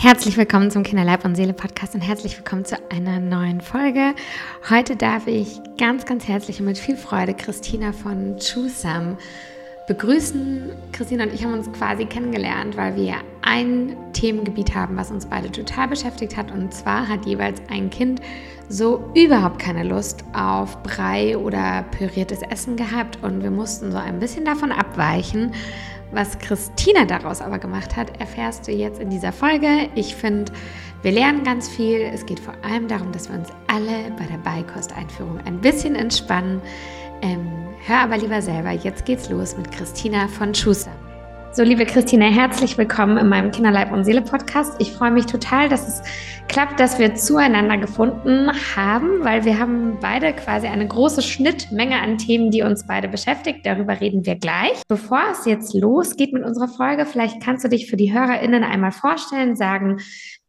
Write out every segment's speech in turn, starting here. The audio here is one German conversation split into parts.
Herzlich willkommen zum Kinderleib und Seele Podcast und herzlich willkommen zu einer neuen Folge. Heute darf ich ganz, ganz herzlich und mit viel Freude Christina von Chusam begrüßen. Christina und ich haben uns quasi kennengelernt, weil wir ein Themengebiet haben, was uns beide total beschäftigt hat. Und zwar hat jeweils ein Kind so überhaupt keine Lust auf Brei oder püriertes Essen gehabt und wir mussten so ein bisschen davon abweichen was Christina daraus aber gemacht hat, erfährst du jetzt in dieser Folge. Ich finde, wir lernen ganz viel. Es geht vor allem darum, dass wir uns alle bei der Beikosteinführung ein bisschen entspannen. Ähm, hör aber lieber selber. Jetzt geht's los mit Christina von Schuster. So, liebe Christina, herzlich willkommen in meinem Kinderleib und Seele Podcast. Ich freue mich total, dass es klappt, dass wir zueinander gefunden haben, weil wir haben beide quasi eine große Schnittmenge an Themen, die uns beide beschäftigt. Darüber reden wir gleich. Bevor es jetzt losgeht mit unserer Folge, vielleicht kannst du dich für die HörerInnen einmal vorstellen, sagen,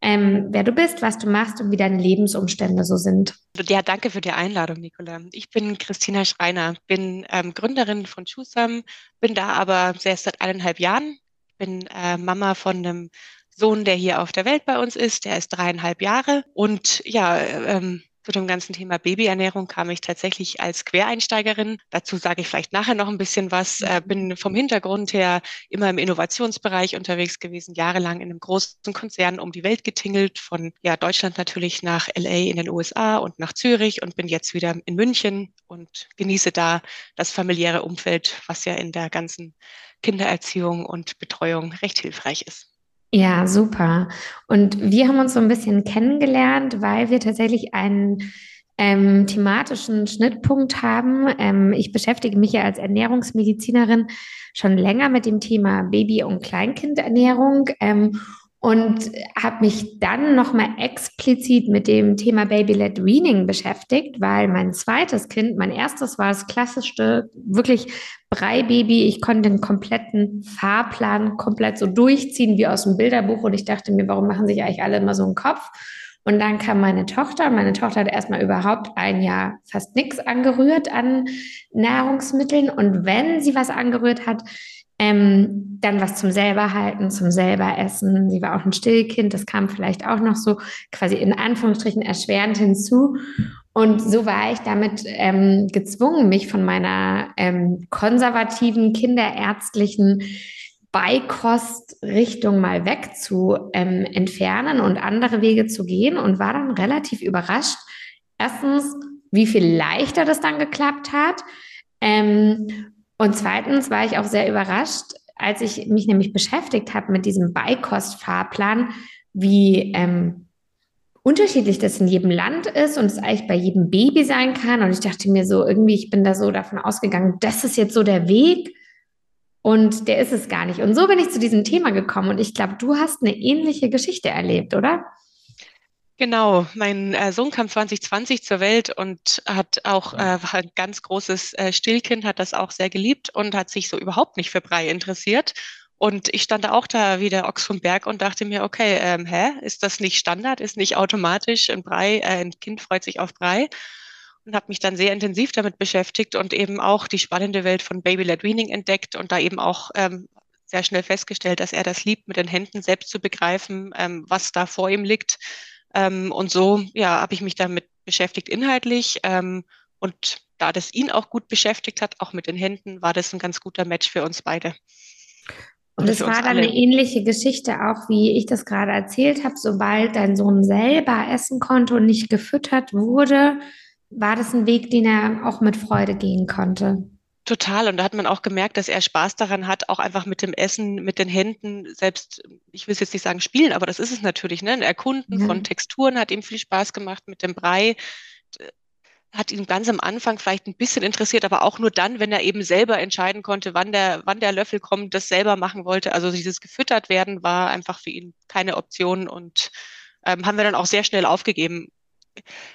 ähm, wer du bist, was du machst und wie deine Lebensumstände so sind. Ja, danke für die Einladung, Nicola. Ich bin Christina Schreiner, bin ähm, Gründerin von Schusam, bin da aber erst seit eineinhalb Jahren, bin äh, Mama von einem Sohn, der hier auf der Welt bei uns ist, der ist dreieinhalb Jahre und ja, ähm, zu dem ganzen Thema Babyernährung kam ich tatsächlich als Quereinsteigerin. Dazu sage ich vielleicht nachher noch ein bisschen was. Äh, bin vom Hintergrund her immer im Innovationsbereich unterwegs gewesen, jahrelang in einem großen Konzern um die Welt getingelt, von ja, Deutschland natürlich nach LA in den USA und nach Zürich und bin jetzt wieder in München und genieße da das familiäre Umfeld, was ja in der ganzen Kindererziehung und Betreuung recht hilfreich ist. Ja, super. Und wir haben uns so ein bisschen kennengelernt, weil wir tatsächlich einen ähm, thematischen Schnittpunkt haben. Ähm, ich beschäftige mich ja als Ernährungsmedizinerin schon länger mit dem Thema Baby- und Kleinkindernährung. Ähm, und habe mich dann nochmal explizit mit dem Thema Baby-led Weaning beschäftigt, weil mein zweites Kind, mein erstes war das klassischste, wirklich Brei-Baby. Ich konnte den kompletten Fahrplan komplett so durchziehen wie aus dem Bilderbuch und ich dachte mir, warum machen sich eigentlich alle immer so einen Kopf? Und dann kam meine Tochter. Meine Tochter hat erstmal überhaupt ein Jahr fast nichts angerührt an Nahrungsmitteln. Und wenn sie was angerührt hat, ähm, dann was zum selber halten, zum selber essen. Sie war auch ein Stillkind, das kam vielleicht auch noch so quasi in Anführungsstrichen erschwerend hinzu. Und so war ich damit ähm, gezwungen, mich von meiner ähm, konservativen, kinderärztlichen Beikostrichtung mal weg zu ähm, entfernen und andere Wege zu gehen und war dann relativ überrascht. Erstens, wie viel leichter das dann geklappt hat. Ähm, und zweitens war ich auch sehr überrascht, als ich mich nämlich beschäftigt habe mit diesem Beikostfahrplan, wie ähm, unterschiedlich das in jedem Land ist und es eigentlich bei jedem Baby sein kann. Und ich dachte mir so, irgendwie, ich bin da so davon ausgegangen, das ist jetzt so der Weg. Und der ist es gar nicht. Und so bin ich zu diesem Thema gekommen. Und ich glaube, du hast eine ähnliche Geschichte erlebt, oder? Genau, mein äh, Sohn kam 2020 zur Welt und hat auch, äh, ein ganz großes äh, Stillkind, hat das auch sehr geliebt und hat sich so überhaupt nicht für Brei interessiert. Und ich stand auch da wie der Ochs vom Berg und dachte mir, okay, ähm, hä, ist das nicht Standard, ist nicht automatisch ein Brei, äh, ein Kind freut sich auf Brei und habe mich dann sehr intensiv damit beschäftigt und eben auch die spannende Welt von Baby-led Weaning entdeckt und da eben auch ähm, sehr schnell festgestellt, dass er das liebt, mit den Händen selbst zu begreifen, ähm, was da vor ihm liegt ähm, und so ja, habe ich mich damit beschäftigt inhaltlich. Ähm, und da das ihn auch gut beschäftigt hat, auch mit den Händen, war das ein ganz guter Match für uns beide. Und es war dann eine ähnliche Geschichte, auch wie ich das gerade erzählt habe. Sobald dein Sohn selber essen konnte und nicht gefüttert wurde, war das ein Weg, den er auch mit Freude gehen konnte. Total. Und da hat man auch gemerkt, dass er Spaß daran hat, auch einfach mit dem Essen, mit den Händen, selbst, ich will jetzt nicht sagen spielen, aber das ist es natürlich, ne? Ein Erkunden ja. von Texturen hat ihm viel Spaß gemacht mit dem Brei. Hat ihn ganz am Anfang vielleicht ein bisschen interessiert, aber auch nur dann, wenn er eben selber entscheiden konnte, wann der, wann der Löffel kommt, das selber machen wollte. Also dieses gefüttert werden war einfach für ihn keine Option und ähm, haben wir dann auch sehr schnell aufgegeben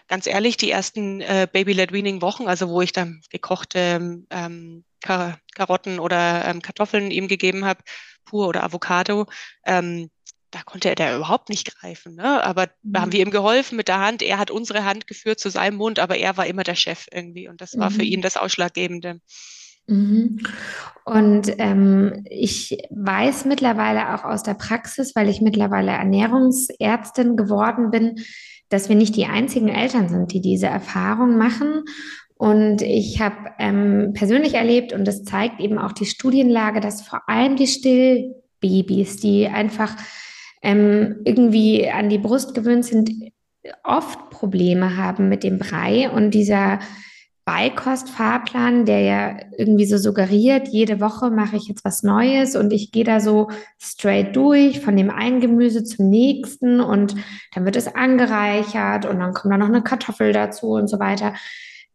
ganz ehrlich, die ersten äh, Baby-led Weaning Wochen, also wo ich dann gekochte ähm, Kar Karotten oder ähm, Kartoffeln ihm gegeben habe, pur oder Avocado, ähm, da konnte er da überhaupt nicht greifen. Ne? Aber mhm. da haben wir ihm geholfen mit der Hand. Er hat unsere Hand geführt zu seinem Mund, aber er war immer der Chef irgendwie. Und das war für mhm. ihn das Ausschlaggebende. Mhm. Und ähm, ich weiß mittlerweile auch aus der Praxis, weil ich mittlerweile Ernährungsärztin geworden bin, dass wir nicht die einzigen Eltern sind, die diese Erfahrung machen. Und ich habe ähm, persönlich erlebt, und das zeigt eben auch die Studienlage, dass vor allem die Stillbabys, die einfach ähm, irgendwie an die Brust gewöhnt sind, oft Probleme haben mit dem Brei und dieser Beikostfahrplan, der ja irgendwie so suggeriert, jede Woche mache ich jetzt was Neues und ich gehe da so straight durch von dem einen Gemüse zum nächsten und dann wird es angereichert und dann kommt da noch eine Kartoffel dazu und so weiter.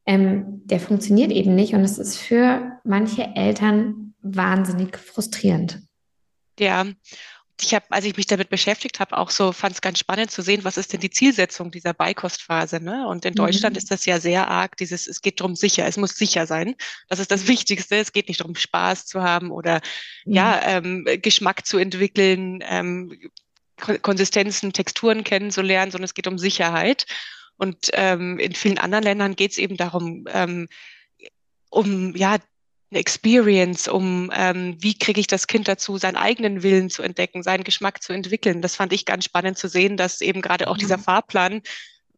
Ähm, der funktioniert eben nicht und es ist für manche Eltern wahnsinnig frustrierend. Ja, ich habe, als ich mich damit beschäftigt habe, auch so fand es ganz spannend zu sehen, was ist denn die Zielsetzung dieser Beikostphase. Ne? Und in mhm. Deutschland ist das ja sehr arg, dieses, es geht darum sicher, es muss sicher sein. Das ist das Wichtigste. Es geht nicht darum, Spaß zu haben oder mhm. ja, ähm, Geschmack zu entwickeln, ähm, Konsistenzen, Texturen kennenzulernen, sondern es geht um Sicherheit. Und ähm, in vielen anderen Ländern geht es eben darum, ähm, um ja eine Experience, um ähm, wie kriege ich das Kind dazu, seinen eigenen Willen zu entdecken, seinen Geschmack zu entwickeln. Das fand ich ganz spannend zu sehen, dass eben gerade auch dieser Fahrplan,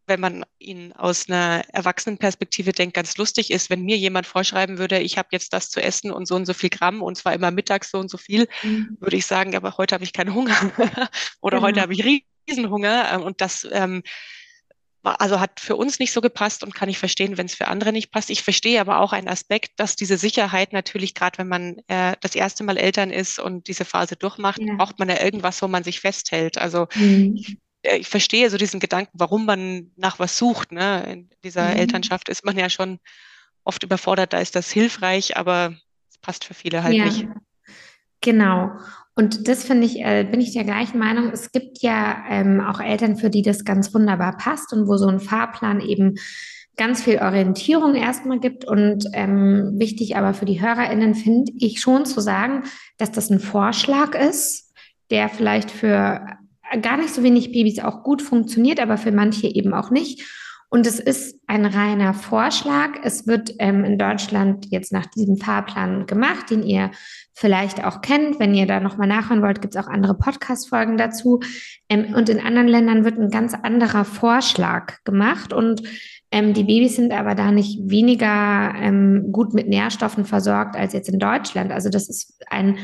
wenn man ihn aus einer Erwachsenenperspektive denkt, ganz lustig ist, wenn mir jemand vorschreiben würde, ich habe jetzt das zu essen und so und so viel Gramm und zwar immer mittags so und so viel, mhm. würde ich sagen, aber heute habe ich keinen Hunger oder genau. heute habe ich Riesenhunger ähm, und das ähm, also hat für uns nicht so gepasst und kann ich verstehen, wenn es für andere nicht passt. Ich verstehe aber auch einen Aspekt, dass diese Sicherheit natürlich, gerade wenn man äh, das erste Mal Eltern ist und diese Phase durchmacht, ja. braucht man ja irgendwas, wo man sich festhält. Also mhm. ich, äh, ich, verstehe so diesen Gedanken, warum man nach was sucht. Ne? In dieser mhm. Elternschaft ist man ja schon oft überfordert, da ist das hilfreich, aber es passt für viele halt ja. nicht. Genau. Und das finde ich, äh, bin ich der gleichen Meinung. Es gibt ja ähm, auch Eltern, für die das ganz wunderbar passt und wo so ein Fahrplan eben ganz viel Orientierung erstmal gibt. Und ähm, wichtig aber für die HörerInnen finde ich schon zu sagen, dass das ein Vorschlag ist, der vielleicht für gar nicht so wenig Babys auch gut funktioniert, aber für manche eben auch nicht. Und es ist ein reiner Vorschlag. Es wird ähm, in Deutschland jetzt nach diesem Fahrplan gemacht, den ihr vielleicht auch kennt. Wenn ihr da nochmal nachhören wollt, gibt es auch andere Podcast-Folgen dazu. Ähm, und in anderen Ländern wird ein ganz anderer Vorschlag gemacht. Und ähm, die Babys sind aber da nicht weniger ähm, gut mit Nährstoffen versorgt als jetzt in Deutschland. Also das ist ein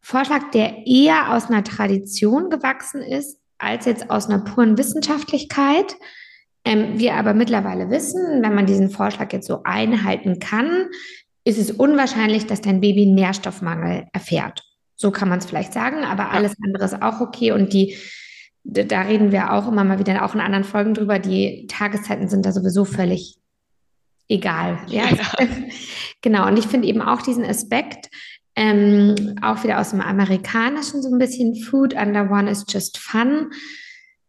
Vorschlag, der eher aus einer Tradition gewachsen ist, als jetzt aus einer puren Wissenschaftlichkeit. Ähm, wir aber mittlerweile wissen, wenn man diesen Vorschlag jetzt so einhalten kann, ist es unwahrscheinlich, dass dein Baby Nährstoffmangel erfährt. So kann man es vielleicht sagen, aber alles andere ist auch okay. Und die, da reden wir auch immer mal wieder auch in anderen Folgen drüber. Die Tageszeiten sind da sowieso völlig egal. Ja, ja. genau. Und ich finde eben auch diesen Aspekt, ähm, auch wieder aus dem Amerikanischen so ein bisschen Food under one is just fun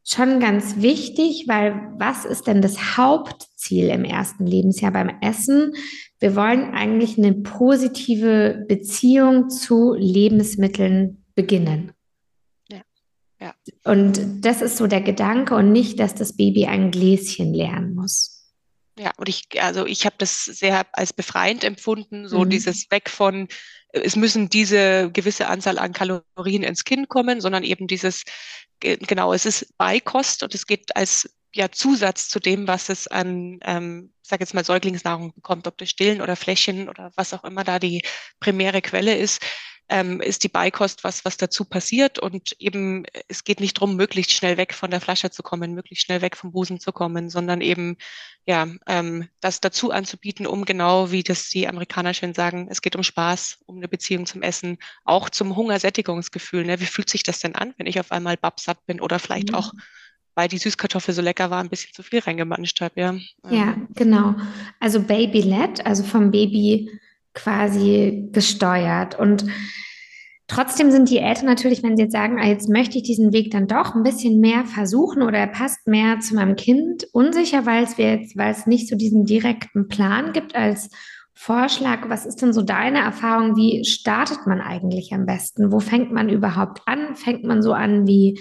schon ganz wichtig, weil was ist denn das Hauptziel im ersten Lebensjahr beim Essen? Wir wollen eigentlich eine positive Beziehung zu Lebensmitteln beginnen. Ja. ja. Und das ist so der Gedanke und nicht, dass das Baby ein Gläschen lernen muss. Ja, und ich, also ich habe das sehr als befreiend empfunden, so mhm. dieses Weg von, es müssen diese gewisse Anzahl an Kalorien ins Kind kommen, sondern eben dieses, genau, es ist Beikost und es geht als ja, Zusatz zu dem, was es an, ähm, sag jetzt mal, Säuglingsnahrung bekommt, ob das Stillen oder Fläschchen oder was auch immer da die primäre Quelle ist, ähm, ist die Beikost was, was dazu passiert. Und eben, es geht nicht darum, möglichst schnell weg von der Flasche zu kommen, möglichst schnell weg vom Busen zu kommen, sondern eben, ja, ähm, das dazu anzubieten, um genau, wie das die Amerikaner schön sagen, es geht um Spaß, um eine Beziehung zum Essen, auch zum Hungersättigungsgefühl. Ne? Wie fühlt sich das denn an, wenn ich auf einmal babsatt bin oder vielleicht mhm. auch weil die Süßkartoffel so lecker war, ein bisschen zu viel reingemanscht habe, ja. Ja, genau. Also Baby-led, also vom Baby quasi gesteuert. Und trotzdem sind die Eltern natürlich, wenn sie jetzt sagen, ah, jetzt möchte ich diesen Weg dann doch ein bisschen mehr versuchen oder er passt mehr zu meinem Kind, unsicher, weil es jetzt, weil es nicht so diesen direkten Plan gibt als Vorschlag. Was ist denn so deine Erfahrung? Wie startet man eigentlich am besten? Wo fängt man überhaupt an? Fängt man so an, wie,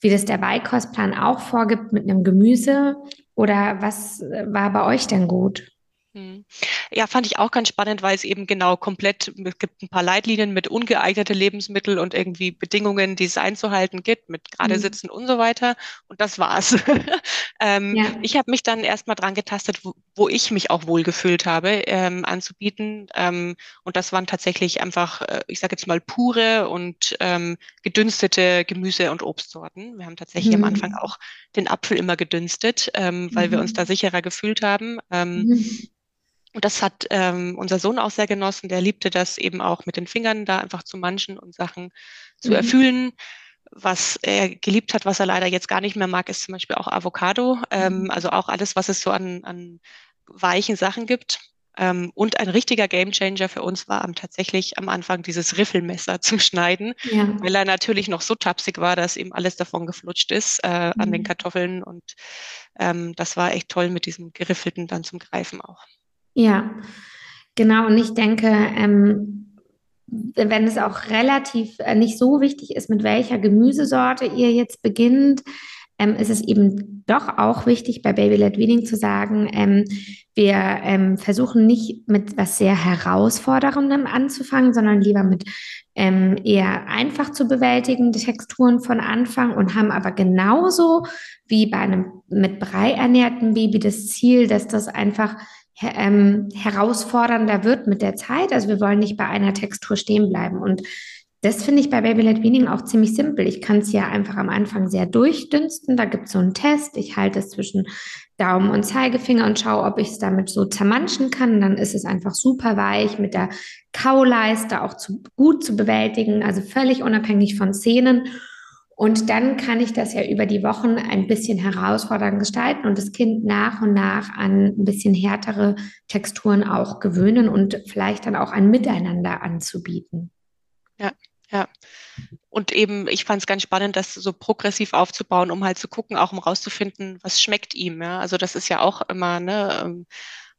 wie das der Beikostplan auch vorgibt mit einem Gemüse? Oder was war bei euch denn gut? Hm. Ja, fand ich auch ganz spannend, weil es eben genau komplett, es gibt ein paar Leitlinien mit ungeeignete Lebensmittel und irgendwie Bedingungen, die es einzuhalten gibt, mit gerade mhm. sitzen und so weiter. Und das war's. ähm, ja. Ich habe mich dann erstmal dran getastet, wo, wo, ich mich auch wohlgefühlt habe, ähm, anzubieten. Ähm, und das waren tatsächlich einfach, äh, ich sage jetzt mal, pure und ähm, gedünstete Gemüse- und Obstsorten. Wir haben tatsächlich mhm. am Anfang auch den Apfel immer gedünstet, ähm, weil mhm. wir uns da sicherer gefühlt haben. Und das hat ähm, unser Sohn auch sehr genossen. Der liebte das eben auch mit den Fingern da einfach zu manchen und Sachen zu mhm. erfüllen. Was er geliebt hat, was er leider jetzt gar nicht mehr mag, ist zum Beispiel auch Avocado. Ähm, mhm. also auch alles, was es so an, an weichen Sachen gibt. Ähm, und ein richtiger Gamechanger für uns war am, tatsächlich am Anfang dieses Riffelmesser zum Schneiden, ja. weil er natürlich noch so tapsig war, dass ihm alles davon geflutscht ist äh, mhm. an den mhm. Kartoffeln. Und ähm, das war echt toll mit diesem Geriffelten dann zum Greifen auch. Ja, genau. Und ich denke, ähm, wenn es auch relativ äh, nicht so wichtig ist, mit welcher Gemüsesorte ihr jetzt beginnt, ähm, ist es eben doch auch wichtig, bei Baby Led Weaning zu sagen, ähm, wir ähm, versuchen nicht mit was sehr herausforderndem anzufangen, sondern lieber mit ähm, eher einfach zu bewältigende Texturen von Anfang und haben aber genauso wie bei einem mit Brei ernährten Baby das Ziel, dass das einfach ähm, herausfordernder wird mit der Zeit. Also wir wollen nicht bei einer Textur stehen bleiben. Und das finde ich bei Baby Led Weaning auch ziemlich simpel. Ich kann es ja einfach am Anfang sehr durchdünsten. Da gibt es so einen Test. Ich halte es zwischen Daumen und Zeigefinger und schaue, ob ich es damit so zermanschen kann. Dann ist es einfach super weich mit der Kauleiste auch zu, gut zu bewältigen, also völlig unabhängig von Szenen. Und dann kann ich das ja über die Wochen ein bisschen herausfordernd gestalten und das Kind nach und nach an ein bisschen härtere Texturen auch gewöhnen und vielleicht dann auch ein Miteinander anzubieten. Ja, ja. Und eben, ich fand es ganz spannend, das so progressiv aufzubauen, um halt zu gucken, auch um rauszufinden, was schmeckt ihm. Ja? Also das ist ja auch immer, ne, ähm,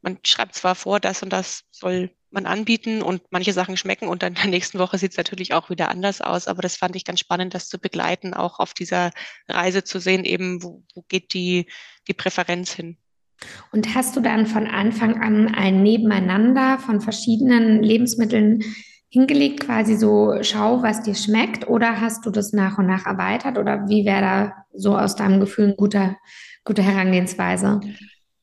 man schreibt zwar vor, das und das soll man anbieten und manche Sachen schmecken und dann in der nächsten Woche sieht es natürlich auch wieder anders aus. Aber das fand ich ganz spannend, das zu begleiten, auch auf dieser Reise zu sehen, eben wo, wo geht die, die Präferenz hin. Und hast du dann von Anfang an ein Nebeneinander von verschiedenen Lebensmitteln hingelegt, quasi so, schau, was dir schmeckt, oder hast du das nach und nach erweitert? Oder wie wäre da so aus deinem Gefühl eine gute, gute Herangehensweise?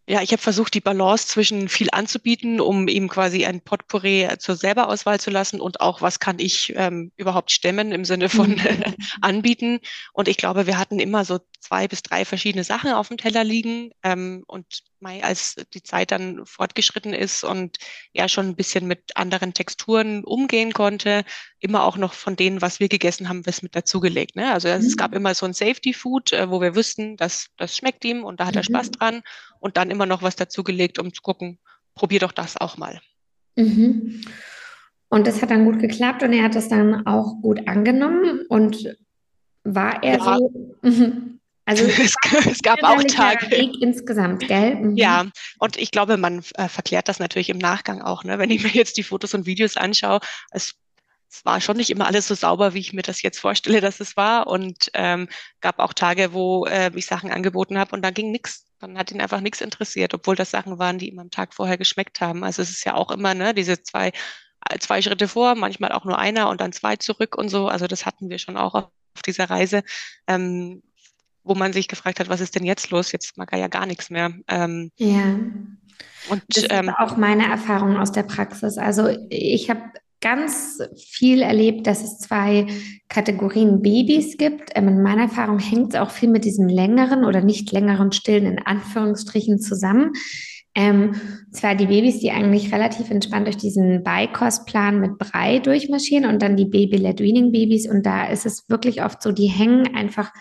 Ja, ich habe versucht, die Balance zwischen viel anzubieten, um ihm quasi ein Potpourri zur Selberauswahl zu lassen und auch, was kann ich ähm, überhaupt stemmen im Sinne von mhm. anbieten. Und ich glaube, wir hatten immer so zwei bis drei verschiedene Sachen auf dem Teller liegen. Ähm, und Mai, als die Zeit dann fortgeschritten ist und er schon ein bisschen mit anderen Texturen umgehen konnte, immer auch noch von denen, was wir gegessen haben, was mit dazugelegt. Ne? Also mhm. es gab immer so ein Safety Food, äh, wo wir wussten, dass das schmeckt ihm und da hat mhm. er Spaß dran und dann immer noch was dazugelegt, um zu gucken, probier doch das auch mal. Mhm. Und das hat dann gut geklappt und er hat das dann auch gut angenommen und war er ja. so. Also es, es gab auch Tage. Weg insgesamt, gell? Mhm. Ja, und ich glaube, man äh, verklärt das natürlich im Nachgang auch. Ne? Wenn ich mir jetzt die Fotos und Videos anschaue, es, es, war schon nicht immer alles so sauber, wie ich mir das jetzt vorstelle, dass es war. Und ähm, gab auch Tage, wo äh, ich Sachen angeboten habe und da ging nichts. Dann hat ihn einfach nichts interessiert, obwohl das Sachen waren, die ihm am Tag vorher geschmeckt haben. Also es ist ja auch immer ne, diese zwei, äh, zwei Schritte vor, manchmal auch nur einer und dann zwei zurück und so. Also das hatten wir schon auch auf dieser Reise. Ähm, wo man sich gefragt hat, was ist denn jetzt los? Jetzt mag er ja gar nichts mehr. Ähm, ja. Und das ähm, ist auch meine Erfahrung aus der Praxis. Also ich habe ganz viel erlebt, dass es zwei Kategorien Babys gibt. Ähm, in meiner Erfahrung hängt es auch viel mit diesem längeren oder nicht längeren Stillen in Anführungsstrichen zusammen. Ähm, zwar die Babys, die eigentlich relativ entspannt durch diesen Beikostplan mit Brei durchmarschieren und dann die Baby-Led-Weaning-Babys. Und da ist es wirklich oft so, die hängen einfach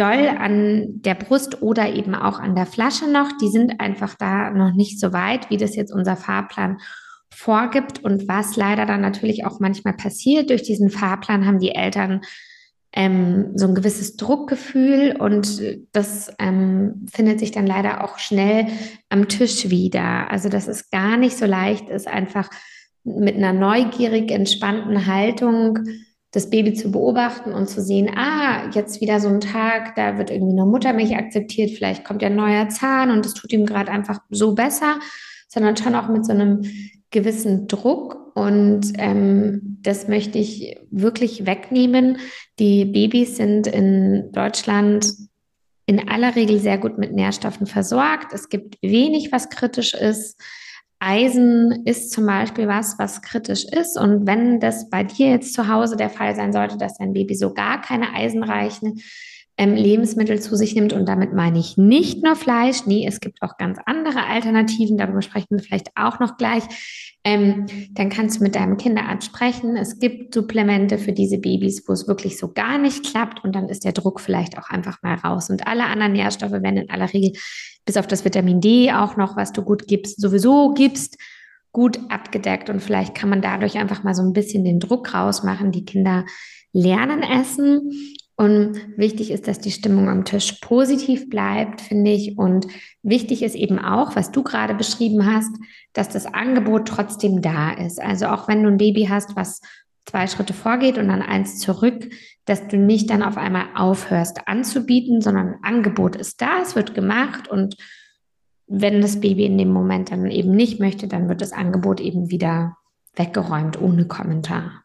doll an der Brust oder eben auch an der Flasche noch. Die sind einfach da noch nicht so weit, wie das jetzt unser Fahrplan vorgibt. Und was leider dann natürlich auch manchmal passiert, durch diesen Fahrplan haben die Eltern ähm, so ein gewisses Druckgefühl und das ähm, findet sich dann leider auch schnell am Tisch wieder. Also dass es gar nicht so leicht ist, einfach mit einer neugierig entspannten Haltung das Baby zu beobachten und zu sehen, ah, jetzt wieder so ein Tag, da wird irgendwie nur Muttermilch akzeptiert, vielleicht kommt ja ein neuer Zahn und es tut ihm gerade einfach so besser, sondern schon auch mit so einem gewissen Druck. Und ähm, das möchte ich wirklich wegnehmen. Die Babys sind in Deutschland in aller Regel sehr gut mit Nährstoffen versorgt. Es gibt wenig, was kritisch ist. Eisen ist zum Beispiel was, was kritisch ist. Und wenn das bei dir jetzt zu Hause der Fall sein sollte, dass dein Baby so gar keine eisenreichen ähm, Lebensmittel zu sich nimmt. Und damit meine ich nicht nur Fleisch. Nee, es gibt auch ganz andere Alternativen. Darüber sprechen wir vielleicht auch noch gleich. Ähm, dann kannst du mit deinem Kinderarzt sprechen. Es gibt Supplemente für diese Babys, wo es wirklich so gar nicht klappt. Und dann ist der Druck vielleicht auch einfach mal raus. Und alle anderen Nährstoffe werden in aller Regel, bis auf das Vitamin D auch noch, was du gut gibst, sowieso gibst, gut abgedeckt. Und vielleicht kann man dadurch einfach mal so ein bisschen den Druck rausmachen. Die Kinder lernen essen und wichtig ist, dass die Stimmung am Tisch positiv bleibt, finde ich. Und wichtig ist eben auch, was du gerade beschrieben hast, dass das Angebot trotzdem da ist. Also auch wenn du ein Baby hast, was zwei Schritte vorgeht und dann eins zurück, dass du nicht dann auf einmal aufhörst anzubieten, sondern Angebot ist da, es wird gemacht und wenn das Baby in dem Moment dann eben nicht möchte, dann wird das Angebot eben wieder weggeräumt ohne Kommentar.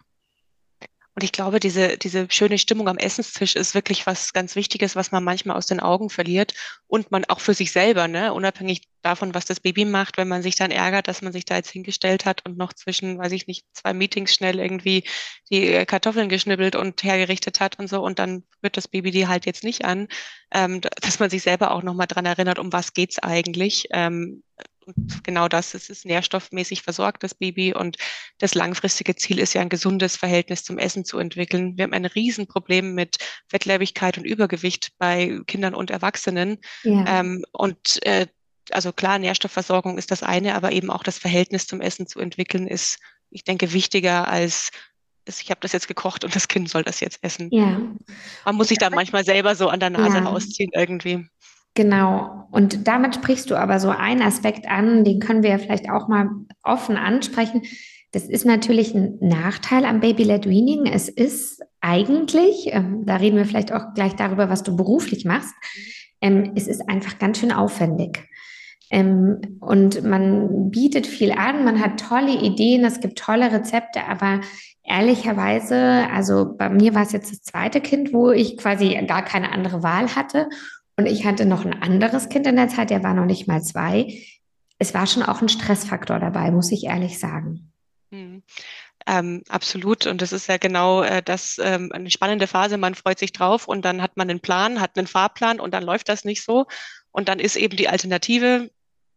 Und ich glaube, diese, diese schöne Stimmung am Essenstisch ist wirklich was ganz Wichtiges, was man manchmal aus den Augen verliert. Und man auch für sich selber, ne, unabhängig davon, was das Baby macht, wenn man sich dann ärgert, dass man sich da jetzt hingestellt hat und noch zwischen, weiß ich nicht, zwei Meetings schnell irgendwie die äh, Kartoffeln geschnibbelt und hergerichtet hat und so. Und dann wird das Baby die halt jetzt nicht an, ähm, dass man sich selber auch nochmal dran erinnert, um was geht's eigentlich. Ähm, und genau das, es ist nährstoffmäßig versorgt, das Baby. Und das langfristige Ziel ist ja ein gesundes Verhältnis zum Essen zu entwickeln. Wir haben ein Riesenproblem mit Fettleibigkeit und Übergewicht bei Kindern und Erwachsenen. Ja. Ähm, und äh, also klar, Nährstoffversorgung ist das eine, aber eben auch das Verhältnis zum Essen zu entwickeln ist, ich denke, wichtiger als ich habe das jetzt gekocht und das Kind soll das jetzt essen. Ja. Man muss sich da manchmal selber so an der Nase ja. rausziehen irgendwie. Genau. Und damit sprichst du aber so einen Aspekt an, den können wir ja vielleicht auch mal offen ansprechen. Das ist natürlich ein Nachteil am Baby-led Weaning. Es ist eigentlich, ähm, da reden wir vielleicht auch gleich darüber, was du beruflich machst, ähm, es ist einfach ganz schön aufwendig. Ähm, und man bietet viel an, man hat tolle Ideen, es gibt tolle Rezepte, aber ehrlicherweise, also bei mir war es jetzt das zweite Kind, wo ich quasi gar keine andere Wahl hatte. Und ich hatte noch ein anderes Kind in der Zeit, der war noch nicht mal zwei. Es war schon auch ein Stressfaktor dabei, muss ich ehrlich sagen. Mhm. Ähm, absolut. Und das ist ja genau äh, das ähm, eine spannende Phase. Man freut sich drauf und dann hat man einen Plan, hat einen Fahrplan und dann läuft das nicht so. Und dann ist eben die Alternative.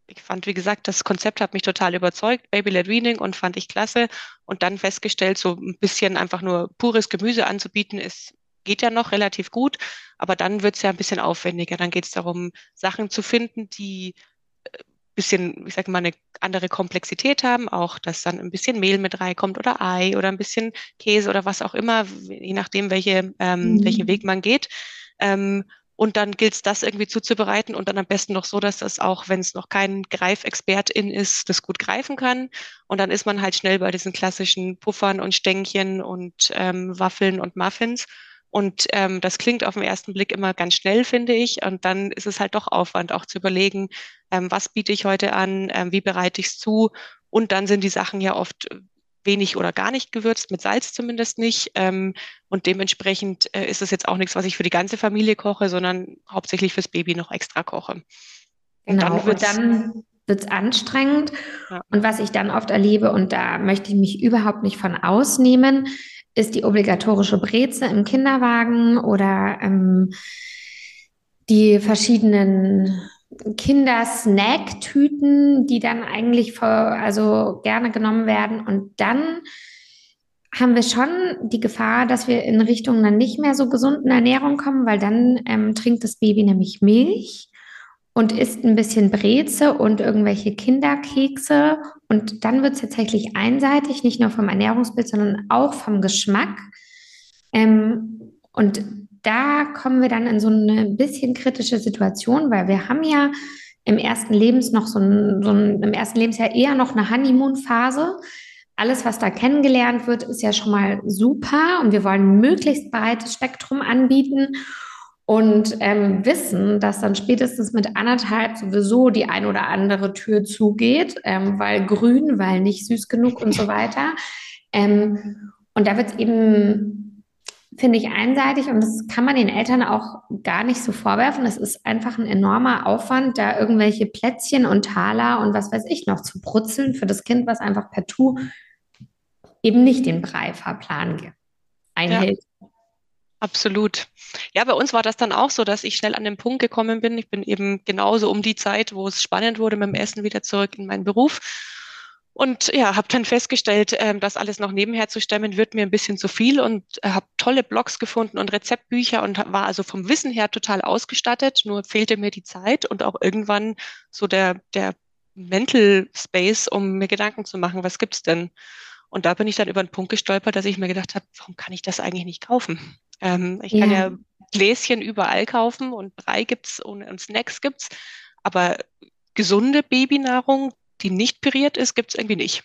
Ich fand, wie gesagt, das Konzept hat mich total überzeugt, Baby-led Weaning und fand ich klasse. Und dann festgestellt, so ein bisschen einfach nur pures Gemüse anzubieten, ist geht ja noch relativ gut, aber dann wird es ja ein bisschen aufwendiger. Dann geht es darum, Sachen zu finden, die ein äh, bisschen, ich sage mal, eine andere Komplexität haben, auch dass dann ein bisschen Mehl mit reinkommt oder Ei oder ein bisschen Käse oder was auch immer, je nachdem, welche, ähm, mhm. welchen Weg man geht. Ähm, und dann gilt es, das irgendwie zuzubereiten und dann am besten noch so, dass das auch, wenn es noch kein Greifexpertin ist, das gut greifen kann. Und dann ist man halt schnell bei diesen klassischen Puffern und Stängchen und ähm, Waffeln und Muffins. Und ähm, das klingt auf den ersten Blick immer ganz schnell, finde ich. Und dann ist es halt doch Aufwand, auch zu überlegen, ähm, was biete ich heute an, ähm, wie bereite ich es zu. Und dann sind die Sachen ja oft wenig oder gar nicht gewürzt, mit Salz zumindest nicht. Ähm, und dementsprechend äh, ist es jetzt auch nichts, was ich für die ganze Familie koche, sondern hauptsächlich fürs Baby noch extra koche. Und genau, dann wird dann wird es anstrengend. Ja. Und was ich dann oft erlebe, und da möchte ich mich überhaupt nicht von ausnehmen, ist die obligatorische Breze im Kinderwagen oder ähm, die verschiedenen Kindersnack-Tüten, die dann eigentlich vor, also gerne genommen werden. Und dann haben wir schon die Gefahr, dass wir in Richtung einer nicht mehr so gesunden Ernährung kommen, weil dann ähm, trinkt das Baby nämlich Milch und isst ein bisschen Breze und irgendwelche Kinderkekse. Und dann wird es tatsächlich einseitig, nicht nur vom Ernährungsbild, sondern auch vom Geschmack. Ähm, und da kommen wir dann in so eine bisschen kritische Situation, weil wir haben ja im ersten Lebens noch so ein, so ein im ersten Lebensjahr eher noch eine Honeymoon-Phase. Alles, was da kennengelernt wird, ist ja schon mal super und wir wollen ein möglichst breites Spektrum anbieten. Und ähm, wissen, dass dann spätestens mit anderthalb sowieso die ein oder andere Tür zugeht, ähm, weil grün, weil nicht süß genug und so weiter. Ähm, und da wird es eben, finde ich, einseitig und das kann man den Eltern auch gar nicht so vorwerfen. Es ist einfach ein enormer Aufwand, da irgendwelche Plätzchen und Taler und was weiß ich noch zu brutzeln für das Kind, was einfach per Tu eben nicht den Brei-Fahrplan einhält. Ja. Absolut. Ja, bei uns war das dann auch so, dass ich schnell an den Punkt gekommen bin. Ich bin eben genauso um die Zeit, wo es spannend wurde mit dem Essen, wieder zurück in meinen Beruf. Und ja, habe dann festgestellt, ähm, das alles noch nebenher zu stemmen, wird mir ein bisschen zu viel und äh, habe tolle Blogs gefunden und Rezeptbücher und war also vom Wissen her total ausgestattet. Nur fehlte mir die Zeit und auch irgendwann so der, der Mental Space, um mir Gedanken zu machen, was gibt's denn? Und da bin ich dann über einen Punkt gestolpert, dass ich mir gedacht habe, warum kann ich das eigentlich nicht kaufen? Ähm, ich ja. kann ja Gläschen überall kaufen und Brei gibt's und, und Snacks gibt's, aber gesunde Babynahrung, die nicht püriert ist, gibt's irgendwie nicht.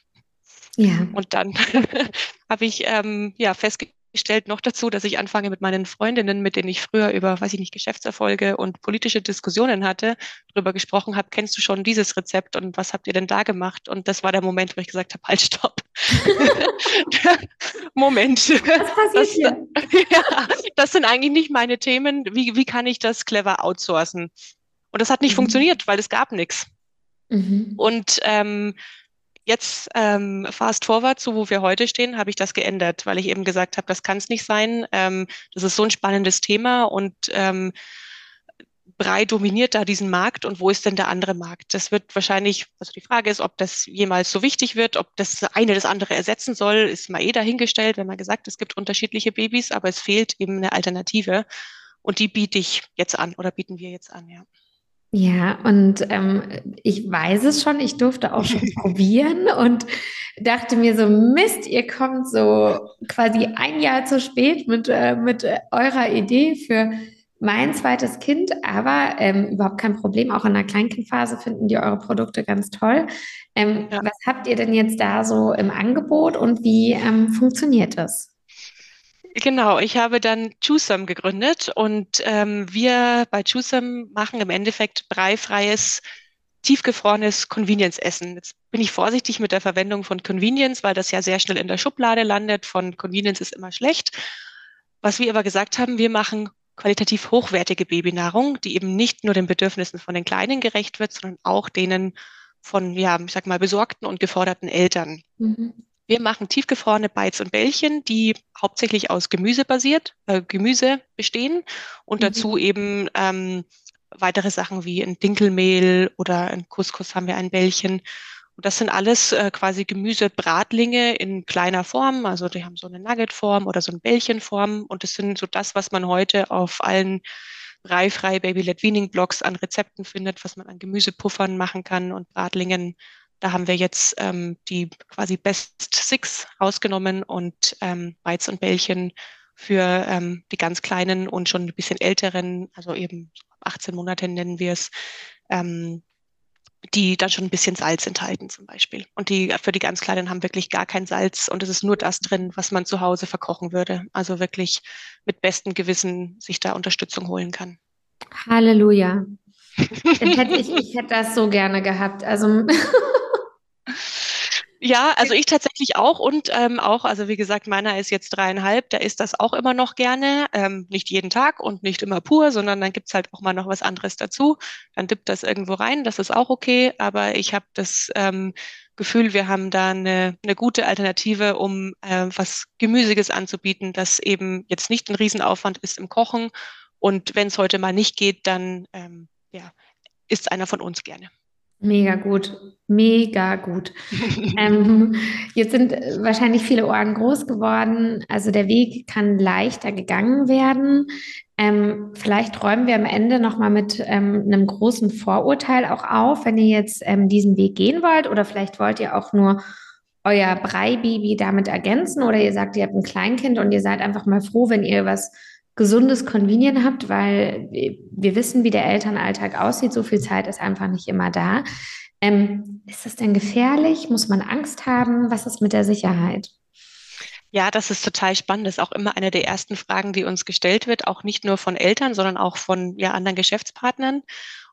Ja. Und dann habe ich ähm, ja festgestellt, stellt noch dazu, dass ich anfange mit meinen Freundinnen, mit denen ich früher über, weiß ich nicht, Geschäftserfolge und politische Diskussionen hatte, darüber gesprochen habe, kennst du schon dieses Rezept und was habt ihr denn da gemacht? Und das war der Moment, wo ich gesagt habe, halt, stopp. Moment. Was passiert das, hier? ja, das sind eigentlich nicht meine Themen. Wie, wie kann ich das clever outsourcen? Und das hat nicht mhm. funktioniert, weil es gab nichts. Mhm. Und ähm, Jetzt ähm, fast forward zu wo wir heute stehen, habe ich das geändert, weil ich eben gesagt habe, das kann es nicht sein. Ähm, das ist so ein spannendes Thema und ähm, Brei dominiert da diesen Markt und wo ist denn der andere Markt? Das wird wahrscheinlich, also die Frage ist, ob das jemals so wichtig wird, ob das eine das andere ersetzen soll, ist mal eh dahingestellt, wenn man gesagt, es gibt unterschiedliche Babys, aber es fehlt eben eine Alternative und die biete ich jetzt an oder bieten wir jetzt an, ja. Ja, und ähm, ich weiß es schon, ich durfte auch schon probieren und dachte mir so, Mist, ihr kommt so quasi ein Jahr zu spät mit, äh, mit äh, eurer Idee für mein zweites Kind, aber ähm, überhaupt kein Problem. Auch in der Kleinkindphase finden die eure Produkte ganz toll. Ähm, ja. Was habt ihr denn jetzt da so im Angebot und wie ähm, funktioniert das? Genau, ich habe dann Choosem gegründet und ähm, wir bei Choosem machen im Endeffekt breifreies, tiefgefrorenes Convenience-Essen. Jetzt bin ich vorsichtig mit der Verwendung von Convenience, weil das ja sehr schnell in der Schublade landet. Von Convenience ist immer schlecht. Was wir aber gesagt haben, wir machen qualitativ hochwertige Babynahrung, die eben nicht nur den Bedürfnissen von den Kleinen gerecht wird, sondern auch denen von, ja, ich sag mal, besorgten und geforderten Eltern. Mhm. Wir machen tiefgefrorene Bites und Bällchen, die hauptsächlich aus Gemüse basiert, äh, Gemüse bestehen und mhm. dazu eben ähm, weitere Sachen wie ein Dinkelmehl oder ein Couscous haben wir ein Bällchen. Und das sind alles äh, quasi Gemüsebratlinge in kleiner Form. Also die haben so eine Nuggetform oder so eine Bällchenform. Und das sind so das, was man heute auf allen reifrei Baby-led Weaning Blogs an Rezepten findet, was man an Gemüsepuffern machen kann und Bratlingen da haben wir jetzt ähm, die quasi Best Six rausgenommen und ähm, Weiz und Bällchen für ähm, die ganz kleinen und schon ein bisschen älteren, also eben 18 Monate nennen wir es, ähm, die dann schon ein bisschen Salz enthalten zum Beispiel. Und die für die ganz Kleinen haben wirklich gar kein Salz und es ist nur das drin, was man zu Hause verkochen würde. Also wirklich mit bestem Gewissen sich da Unterstützung holen kann. Halleluja. hätte ich, ich hätte das so gerne gehabt. Also Ja, also ich tatsächlich auch und ähm, auch, also wie gesagt, meiner ist jetzt dreieinhalb, der isst das auch immer noch gerne, ähm, nicht jeden Tag und nicht immer pur, sondern dann gibt's halt auch mal noch was anderes dazu. Dann dippt das irgendwo rein, das ist auch okay, aber ich habe das ähm, Gefühl, wir haben da eine, eine gute Alternative, um äh, was Gemüsiges anzubieten, das eben jetzt nicht ein Riesenaufwand ist im Kochen und wenn es heute mal nicht geht, dann ähm, ja, isst einer von uns gerne. Mega gut, mega gut. ähm, jetzt sind wahrscheinlich viele Ohren groß geworden. Also der Weg kann leichter gegangen werden. Ähm, vielleicht räumen wir am Ende nochmal mit ähm, einem großen Vorurteil auch auf, wenn ihr jetzt ähm, diesen Weg gehen wollt. Oder vielleicht wollt ihr auch nur euer Breibaby damit ergänzen. Oder ihr sagt, ihr habt ein Kleinkind und ihr seid einfach mal froh, wenn ihr was gesundes Convenient habt, weil wir wissen, wie der Elternalltag aussieht. So viel Zeit ist einfach nicht immer da. Ähm, ist das denn gefährlich? Muss man Angst haben? Was ist mit der Sicherheit? Ja, das ist total spannend. Das ist auch immer eine der ersten Fragen, die uns gestellt wird, auch nicht nur von Eltern, sondern auch von ja, anderen Geschäftspartnern.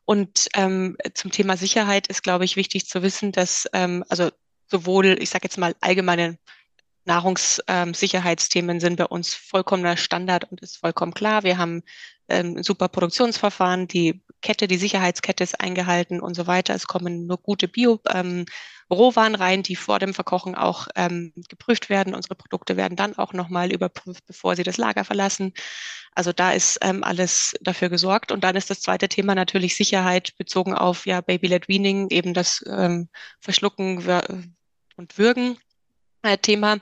Und ähm, zum Thema Sicherheit ist, glaube ich, wichtig zu wissen, dass ähm, also sowohl, ich sage jetzt mal, allgemeine Nahrungssicherheitsthemen sind bei uns vollkommener Standard und ist vollkommen klar. Wir haben ähm, super Produktionsverfahren, die Kette, die Sicherheitskette ist eingehalten und so weiter. Es kommen nur gute Bio-Rohwaren ähm, rein, die vor dem Verkochen auch ähm, geprüft werden. Unsere Produkte werden dann auch nochmal überprüft, bevor sie das Lager verlassen. Also da ist alles dafür gesorgt. Und dann ist das zweite Thema natürlich Sicherheit bezogen auf ja Baby-led Weaning, eben das Verschlucken und Würgen Thema.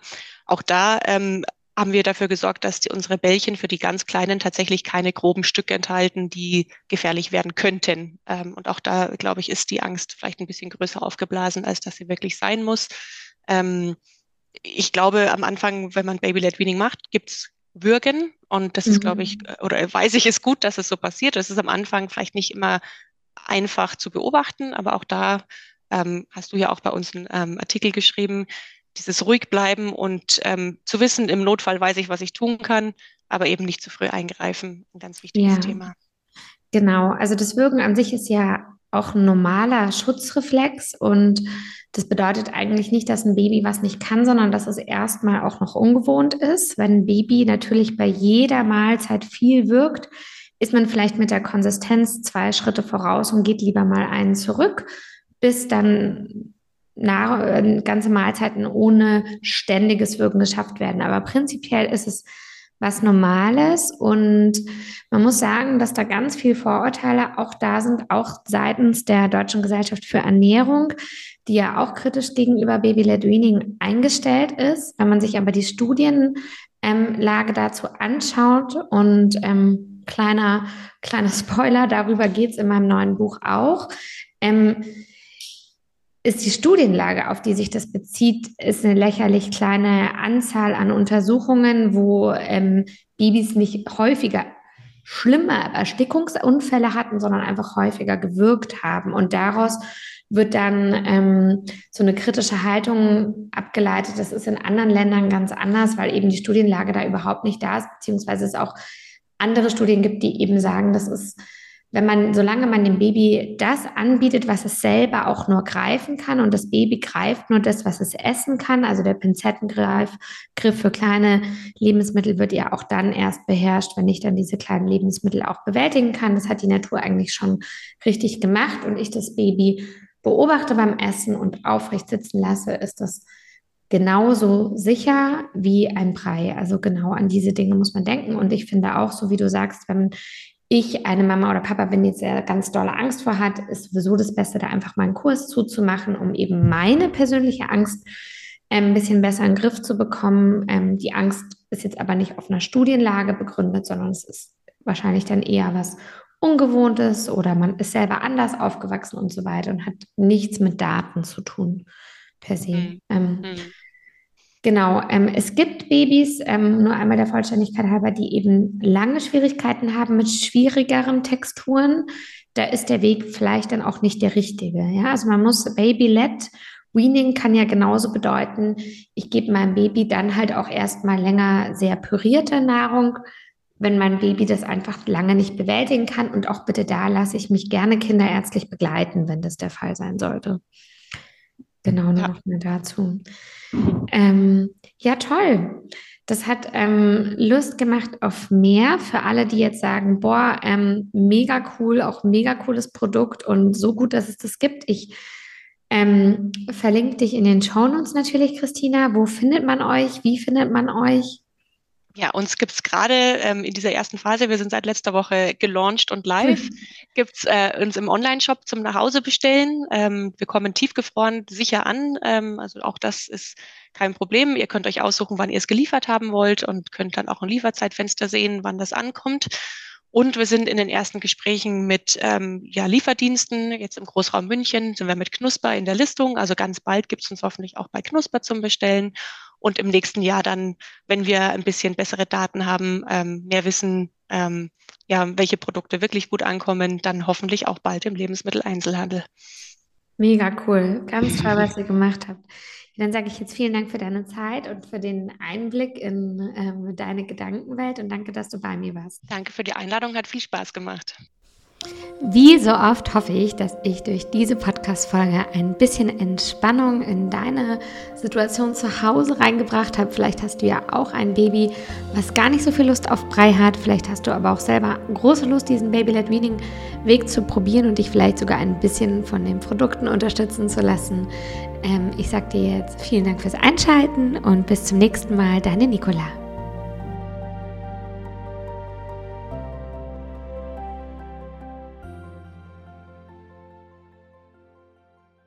Auch da ähm, haben wir dafür gesorgt, dass die, unsere Bällchen für die ganz Kleinen tatsächlich keine groben Stücke enthalten, die gefährlich werden könnten. Ähm, und auch da, glaube ich, ist die Angst vielleicht ein bisschen größer aufgeblasen, als dass sie wirklich sein muss. Ähm, ich glaube, am Anfang, wenn man Baby-led Weaning macht, gibt's Würgen. Und das mhm. ist, glaube ich, oder weiß ich es gut, dass es so passiert. Das ist am Anfang vielleicht nicht immer einfach zu beobachten, aber auch da ähm, hast du ja auch bei uns einen ähm, Artikel geschrieben, dieses ruhig bleiben und ähm, zu wissen, im Notfall weiß ich, was ich tun kann, aber eben nicht zu früh eingreifen. Ein ganz wichtiges ja. Thema. Genau, also das Wirken an sich ist ja auch ein normaler Schutzreflex und das bedeutet eigentlich nicht, dass ein Baby was nicht kann, sondern dass es erstmal auch noch ungewohnt ist. Wenn ein Baby natürlich bei jeder Mahlzeit viel wirkt, ist man vielleicht mit der Konsistenz zwei Schritte voraus und geht lieber mal einen zurück, bis dann Nahr äh, ganze Mahlzeiten ohne ständiges Wirken geschafft werden. Aber prinzipiell ist es was Normales und man muss sagen, dass da ganz viel Vorurteile auch da sind, auch seitens der Deutschen Gesellschaft für Ernährung, die ja auch kritisch gegenüber Baby-led Weaning eingestellt ist. Wenn man sich aber die Studienlage ähm, dazu anschaut und ähm, kleiner, kleiner Spoiler, darüber geht es in meinem neuen Buch auch. Ähm, ist die Studienlage, auf die sich das bezieht, ist eine lächerlich kleine Anzahl an Untersuchungen, wo ähm, Babys nicht häufiger schlimme Erstickungsunfälle hatten, sondern einfach häufiger gewirkt haben. Und daraus wird dann ähm, so eine kritische Haltung abgeleitet. Das ist in anderen Ländern ganz anders, weil eben die Studienlage da überhaupt nicht da ist, beziehungsweise es auch andere Studien gibt, die eben sagen, das ist wenn man, solange man dem Baby das anbietet, was es selber auch nur greifen kann und das Baby greift nur das, was es essen kann, also der Pinzettengriff Griff für kleine Lebensmittel wird ja auch dann erst beherrscht, wenn ich dann diese kleinen Lebensmittel auch bewältigen kann. Das hat die Natur eigentlich schon richtig gemacht und ich das Baby beobachte beim Essen und aufrecht sitzen lasse, ist das genauso sicher wie ein Brei. Also genau an diese Dinge muss man denken. Und ich finde auch, so wie du sagst, wenn ich eine Mama oder Papa bin, jetzt sehr ganz dolle Angst vor hat, ist sowieso das Beste, da einfach mal einen Kurs zuzumachen, um eben meine persönliche Angst ähm, ein bisschen besser in den Griff zu bekommen. Ähm, die Angst ist jetzt aber nicht auf einer Studienlage begründet, sondern es ist wahrscheinlich dann eher was Ungewohntes oder man ist selber anders aufgewachsen und so weiter und hat nichts mit Daten zu tun per se. Mhm. Ähm, mhm. Genau, ähm, es gibt Babys, ähm, nur einmal der Vollständigkeit halber, die eben lange Schwierigkeiten haben mit schwierigeren Texturen. Da ist der Weg vielleicht dann auch nicht der richtige. Ja, also man muss Baby-led Weaning kann ja genauso bedeuten, ich gebe meinem Baby dann halt auch erstmal länger sehr pürierte Nahrung, wenn mein Baby das einfach lange nicht bewältigen kann. Und auch bitte da lasse ich mich gerne kinderärztlich begleiten, wenn das der Fall sein sollte. Genau, noch ja. mehr dazu. Ähm, ja, toll. Das hat ähm, Lust gemacht auf mehr für alle, die jetzt sagen, boah, ähm, mega cool, auch mega cooles Produkt und so gut, dass es das gibt. Ich ähm, verlinke dich in den Shownotes natürlich, Christina. Wo findet man euch? Wie findet man euch? Ja, uns gibt es gerade ähm, in dieser ersten Phase, wir sind seit letzter Woche gelauncht und live, mhm. gibt es äh, uns im Online-Shop zum Nachhause bestellen. Ähm, wir kommen tiefgefroren sicher an. Ähm, also auch das ist kein Problem. Ihr könnt euch aussuchen, wann ihr es geliefert haben wollt und könnt dann auch ein Lieferzeitfenster sehen, wann das ankommt. Und wir sind in den ersten Gesprächen mit ähm, ja, Lieferdiensten. Jetzt im Großraum München sind wir mit Knusper in der Listung. Also ganz bald gibt es uns hoffentlich auch bei Knusper zum Bestellen und im nächsten Jahr dann, wenn wir ein bisschen bessere Daten haben, ähm, mehr wissen, ähm, ja, welche Produkte wirklich gut ankommen, dann hoffentlich auch bald im Lebensmitteleinzelhandel. Mega cool. Ganz toll, was ihr gemacht habt. Dann sage ich jetzt vielen Dank für deine Zeit und für den Einblick in ähm, deine Gedankenwelt und danke, dass du bei mir warst. Danke für die Einladung, hat viel Spaß gemacht. Wie so oft hoffe ich, dass ich durch diese Podcast-Folge ein bisschen Entspannung in deine Situation zu Hause reingebracht habe. Vielleicht hast du ja auch ein Baby, was gar nicht so viel Lust auf Brei hat. Vielleicht hast du aber auch selber große Lust, diesen Baby-led Weaning-Weg zu probieren und dich vielleicht sogar ein bisschen von den Produkten unterstützen zu lassen. Ähm, ich sage dir jetzt vielen Dank fürs Einschalten und bis zum nächsten Mal, deine Nicola.